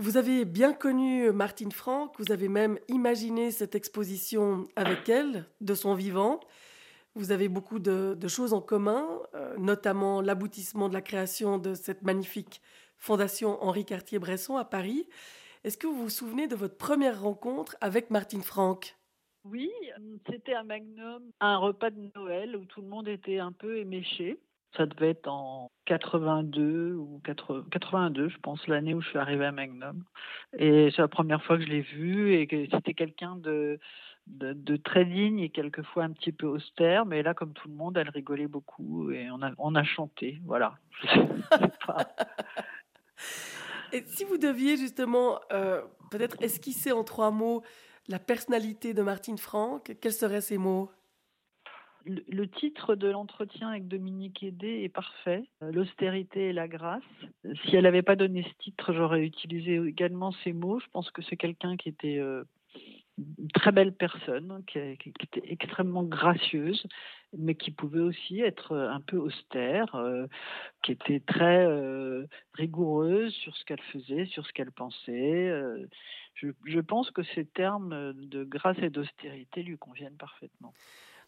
Vous avez bien connu Martine Franck, vous avez même imaginé cette exposition avec elle, de son vivant. Vous avez beaucoup de, choses en commun, euh, notamment l'aboutissement de la création de cette magnifique fondation Henri Cartier-Bresson à Paris. Est-ce que vous vous souvenez de votre première rencontre avec Martine Franck? Oui, c'était à Magnum, un repas de Noël où tout le monde était un peu éméché. Ça devait être en 82 ou 82, je pense, l'année où je suis arrivée à Magnum. Et c'est la première fois que je l'ai vue et c'était quelqu'un de, très digne et quelquefois un petit peu austère. Mais là, comme tout le monde, elle rigolait beaucoup et on a, on a chanté. Voilà. et si vous deviez justement euh, peut-être esquisser en trois mots la personnalité de Martine Franck, quels seraient ces mots? Le titre de l'entretien avec Dominique Hédé est parfait, euh, l'austérité et la grâce. Si elle n'avait pas donné ce titre, j'aurais utilisé également ces mots. Je pense que c'est quelqu'un qui était euh, une très belle personne, qui, était extrêmement gracieuse, mais qui pouvait aussi être un peu austère, euh, qui était très rigoureuse sur ce qu'elle faisait, sur ce qu'elle pensait. Je pense que ces termes de grâce et d'austérité lui conviennent parfaitement.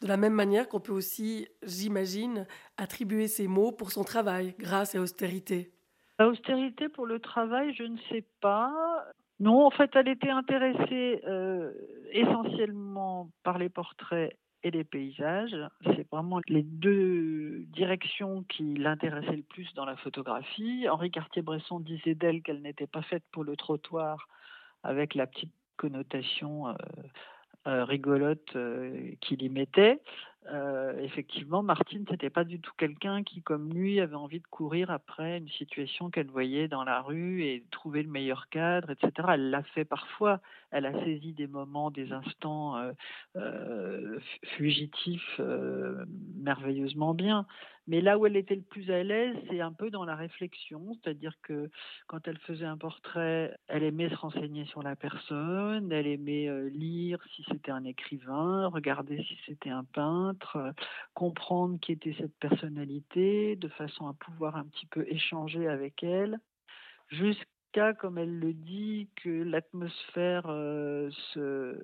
De la même manière qu'on peut aussi, j'imagine, attribuer ces mots pour son travail, grâce et austérité. La austérité pour le travail, je ne sais pas. Non, en fait, elle était intéressée euh, essentiellement par les portraits et les paysages. C'est vraiment les deux directions qui l'intéressaient le plus dans la photographie. Henri Cartier-Bresson disait d'elle qu'elle n'était pas faite pour le trottoir avec la petite connotation euh, rigolote euh, qu'il y mettait. Euh, effectivement, Martine, n'était pas du tout quelqu'un qui, comme lui, avait envie de courir après une situation qu'elle voyait dans la rue et trouver le meilleur cadre, etc. Elle l'a fait parfois. Elle a saisi des moments, des instants fugitifs merveilleusement bien. Mais là où elle était le plus à l'aise, c'est un peu dans la réflexion, c'est-à-dire que quand elle faisait un portrait, elle aimait se renseigner sur la personne, elle aimait euh, lire si c'était un écrivain, regarder si c'était un peintre, euh, comprendre qui était cette personnalité, de façon à pouvoir un petit peu échanger avec elle, jusqu'à comme elle le dit, que l'atmosphère euh, se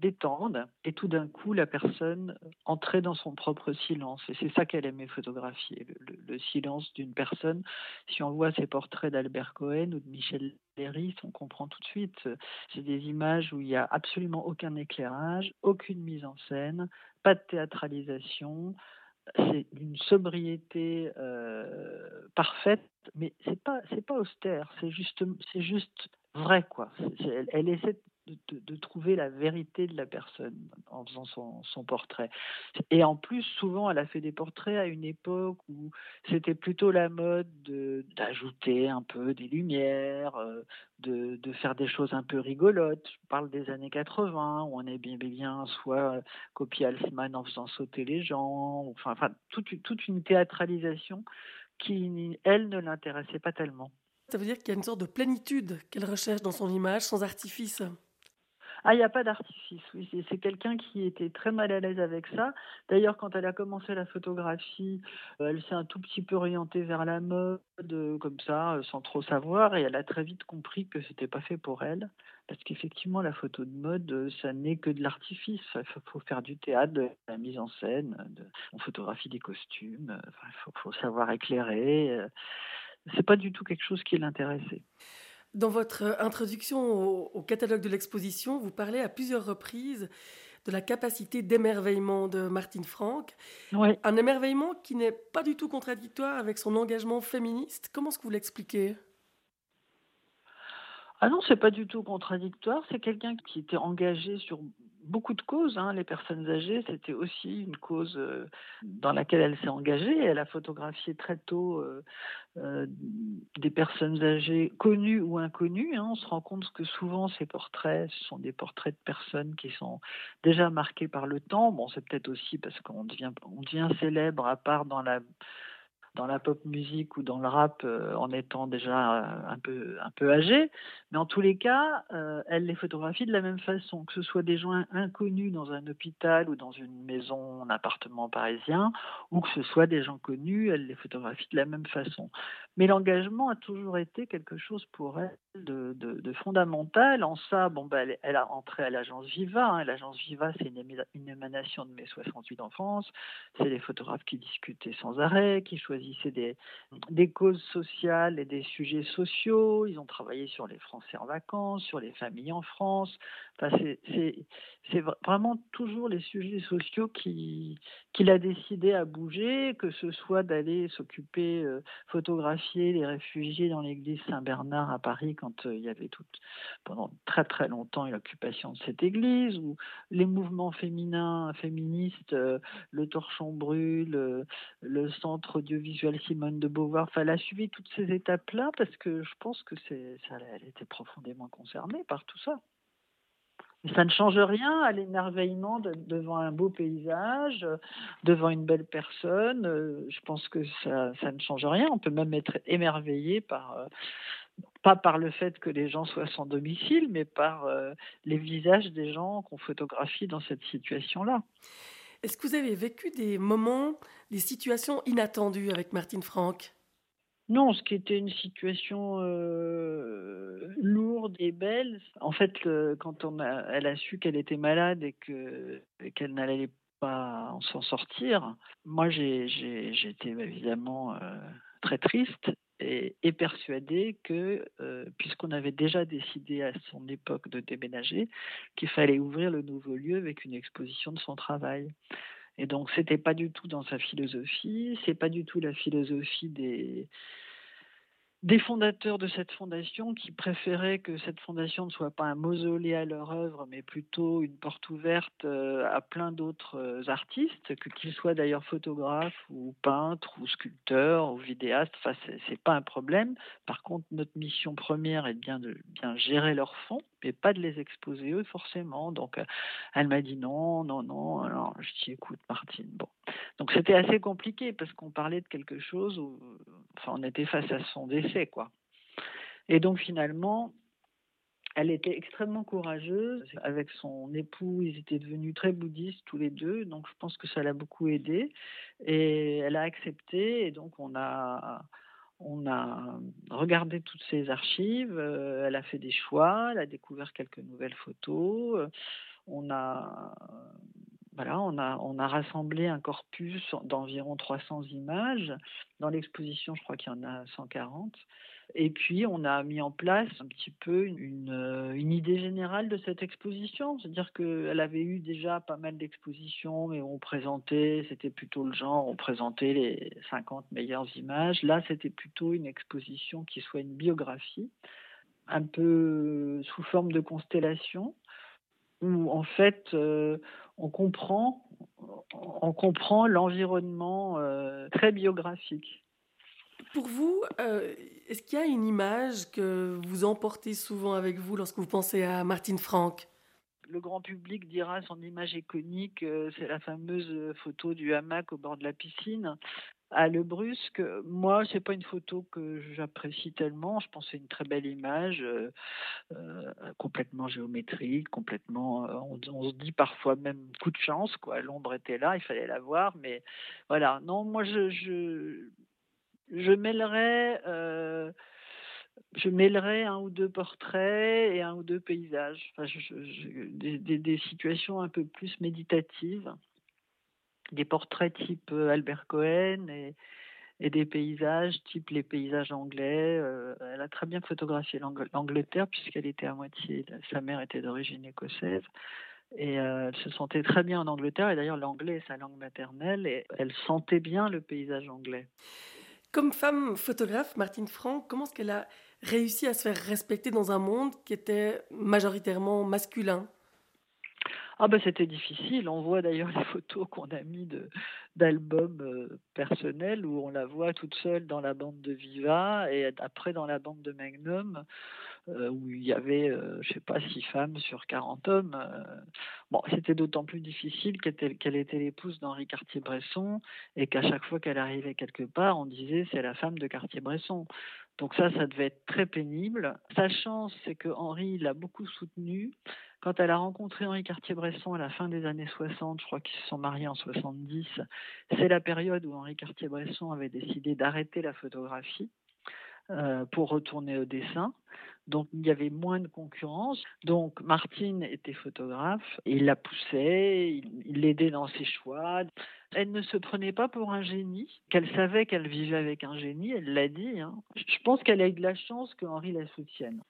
détende et tout d'un coup la personne entrait dans son propre silence. Et c'est ça qu'elle aimait photographier, le, silence d'une personne. Si on voit ces portraits d'Albert Cohen ou de Michel Léris, on comprend tout de suite. C'est des images où il n'y a absolument aucun éclairage, aucune mise en scène, pas de théâtralisation, c'est une sobriété euh, parfaite, mais c'est pas c'est pas austère, c'est juste c'est juste vrai quoi. elle, essaie de, trouver la vérité de la personne en faisant son, portrait. Et en plus, souvent, elle a fait des portraits à une époque où c'était plutôt la mode d'ajouter un peu des lumières, euh, de, faire des choses un peu rigolotes. Je parle des années 80, où on est bien, bien soit copier Alsman en faisant sauter les gens, enfin, enfin toute, toute une théâtralisation qui, elle, ne l'intéressait pas tellement. Ça veut dire qu'il y a une sorte de plénitude qu'elle recherche dans son image, sans artifice. Ah, il n'y a pas d'artifice. C'est quelqu'un qui était très mal à l'aise avec ça. D'ailleurs, quand elle a commencé la photographie, euh, elle s'est un tout petit peu orientée vers la mode, euh, comme ça, euh, sans trop savoir, et elle a très vite compris que c'était pas fait pour elle. Parce qu'effectivement, la photo de mode, ça n'est que de l'artifice. Il faut faire du théâtre, de la mise en scène, on photographie des costumes, il faut, savoir éclairer. C'est pas du tout quelque chose qui l'intéressait. Dans votre euh, introduction au, catalogue de l'exposition, vous parlez à plusieurs reprises de la capacité d'émerveillement de Martine Franck. Un émerveillement qui n'est pas du tout contradictoire avec son engagement féministe. Comment est-ce que vous l'expliquez? Ah non, c'est pas du tout contradictoire. C'est quelqu'un qui était engagé sur beaucoup de causes. Hein. Les personnes âgées, c'était aussi une cause euh, dans laquelle elle s'est engagée. Elle a photographié très tôt euh, euh, des personnes âgées connues ou inconnues. Hein. On se rend compte que souvent ces portraits, ce sont des portraits de personnes qui sont déjà marquées par le temps. Bon, c'est peut-être aussi parce qu'on devient, célèbre à part dans la dans la pop musique ou dans le rap euh, en étant déjà euh, un peu un peu âgé, mais en tous les cas, euh, elle les photographie de la même façon, que ce soit des gens inconnus dans un hôpital ou dans une maison, un appartement parisien, ou que ce soit des gens connus, elle les photographie de la même façon. Mais l'engagement a toujours été quelque chose pour elle de, fondamental. En ça, bon, bah, elle, a entré à l'agence Viva. Hein. L'agence Viva, c'est une, émanation de mai 68 en France. C'est les photographes qui discutaient sans arrêt, qui choisissaient des, causes sociales et des sujets sociaux. Ils ont travaillé sur les Français en vacances, sur les familles en France. Enfin, c'est vraiment toujours les sujets sociaux qui, qu'il a décidé à bouger, que ce soit d'aller s'occuper, euh, les réfugiés dans l'église Saint-Bernard à Paris quand euh, il y avait tout, pendant très très longtemps une occupation de cette église, ou les mouvements féminins, féministes, euh, le Torchon Brûle, le centre audiovisuel Simone de Beauvoir. Enfin, elle a suivi toutes ces étapes-là parce que je pense que c'est, ça, elle était profondément concernée par tout ça. Ça ne change rien à l'émerveillement devant un beau paysage, devant une belle personne. Euh, je pense que ça, ça, ne change rien. On peut même être émerveillé par, euh, pas par le fait que les gens soient sans domicile, mais par euh, les visages des gens qu'on photographie dans cette situation-là. Est-ce que vous avez vécu des moments, des situations inattendues avec Martine Franck? Non, ce qui était une situation lourde et belle. En fait, quand elle a su qu'elle était malade et que qu'elle n'allait pas s'en sortir, moi j'étais évidemment très triste et, persuadée que, puisqu'on avait déjà décidé à son époque de déménager, qu'il fallait ouvrir le nouveau lieu avec une exposition de son travail. Et donc, c'était pas du tout dans sa philosophie, c'est pas du tout la philosophie des, fondateurs de cette fondation qui préféraient que cette fondation ne soit pas un mausolée à leur œuvre, mais plutôt une porte ouverte euh, à plein d'autres euh, artistes, qu'ils soient d'ailleurs photographes ou peintres ou sculpteurs ou vidéastes. Enfin, c'est pas un problème. Par contre, notre mission première est bien de bien gérer leurs fonds, pas de les exposer eux forcément. Donc, euh, elle m'a dit non, non, non. Alors, je dis écoute, Martine, bon. Donc, c'était assez compliqué parce qu'on parlait de quelque chose enfin, on était face à son décès quoi. Et donc finalement, elle était extrêmement courageuse. Avec son époux, ils étaient devenus très bouddhistes tous les deux, donc je pense que ça l'a beaucoup aidé. Et elle a accepté, et donc on a, on a regardé toutes ses archives, euh, elle a fait des choix, elle a découvert quelques nouvelles photos. On a, voilà, on a, on a rassemblé un corpus d'environ 300 images. Dans l'exposition, je crois qu'il y en a 140. Et puis, on a mis en place un petit peu une, euh, une idée générale de cette exposition. C'est-à-dire qu'elle avait eu déjà pas mal d'expositions, mais on présentait, c'était plutôt le genre, on présentait les 50 meilleures images. Là, c'était plutôt une exposition qui soit une biographie, un peu sous forme de constellation où en fait euh, on comprend, on comprend l'environnement euh, très biographique. Pour vous, euh, est-ce qu'il y a une image que vous emportez souvent avec vous lorsque vous pensez à Martine Franck? Le grand public dira son image iconique, c'est la fameuse photo du hamac au bord de la piscine à Le Brusque, moi, c'est pas une photo que j'apprécie tellement. Je pense que c'est une très belle image, euh, euh, complètement géométrique, complètement. Euh, on, se dit parfois même coup de chance, quoi. L'ombre était là, il fallait la voir, mais voilà. Non, moi, je, je je mêlerais un ou deux portraits et un ou deux paysages, des, situations un peu plus méditatives des portraits type euh, Albert Cohen et, des paysages type les paysages anglais. Euh, elle a très bien photographié l'Angleterre puisqu'elle était à moitié, sa mère était d'origine écossaise. Et euh, elle se sentait très bien en Angleterre, et d'ailleurs l'anglais est sa langue maternelle, et elle sentait bien le paysage anglais. Comme femme photographe, Martine Franck, comment est-ce qu'elle a réussi à se faire respecter dans un monde qui était majoritairement masculin? Ah ben c'était difficile. On voit d'ailleurs les photos qu'on a mis d'albums euh, personnels où on la voit toute seule dans la bande de Viva et après dans la bande de Magnum euh, où il y avait euh, je sais pas six femmes sur 40 hommes. bon, c'était d'autant plus difficile qu'elle était l'épouse d'Henri Cartier-Bresson et qu'à chaque fois qu'elle arrivait quelque part, on disait c'est la femme de Cartier-Bresson. Donc ça, ça devait être très pénible. Sa chance, c'est que Henri l'a beaucoup soutenue. Quand elle a rencontré Henri Cartier-Bresson à la fin des années 60, je crois qu'ils se sont mariés en 70, c'est la période où Henri Cartier-Bresson avait décidé d'arrêter la photographie. Euh, pour retourner au dessin. Donc il y avait moins de concurrence. Donc Martine était photographe, il la poussait, il l'aidait dans ses choix. Elle ne se prenait pas pour un génie, qu'elle savait qu'elle vivait avec un génie, elle l'a dit. Hein. Je pense qu'elle a eu de la chance que Henri la soutienne.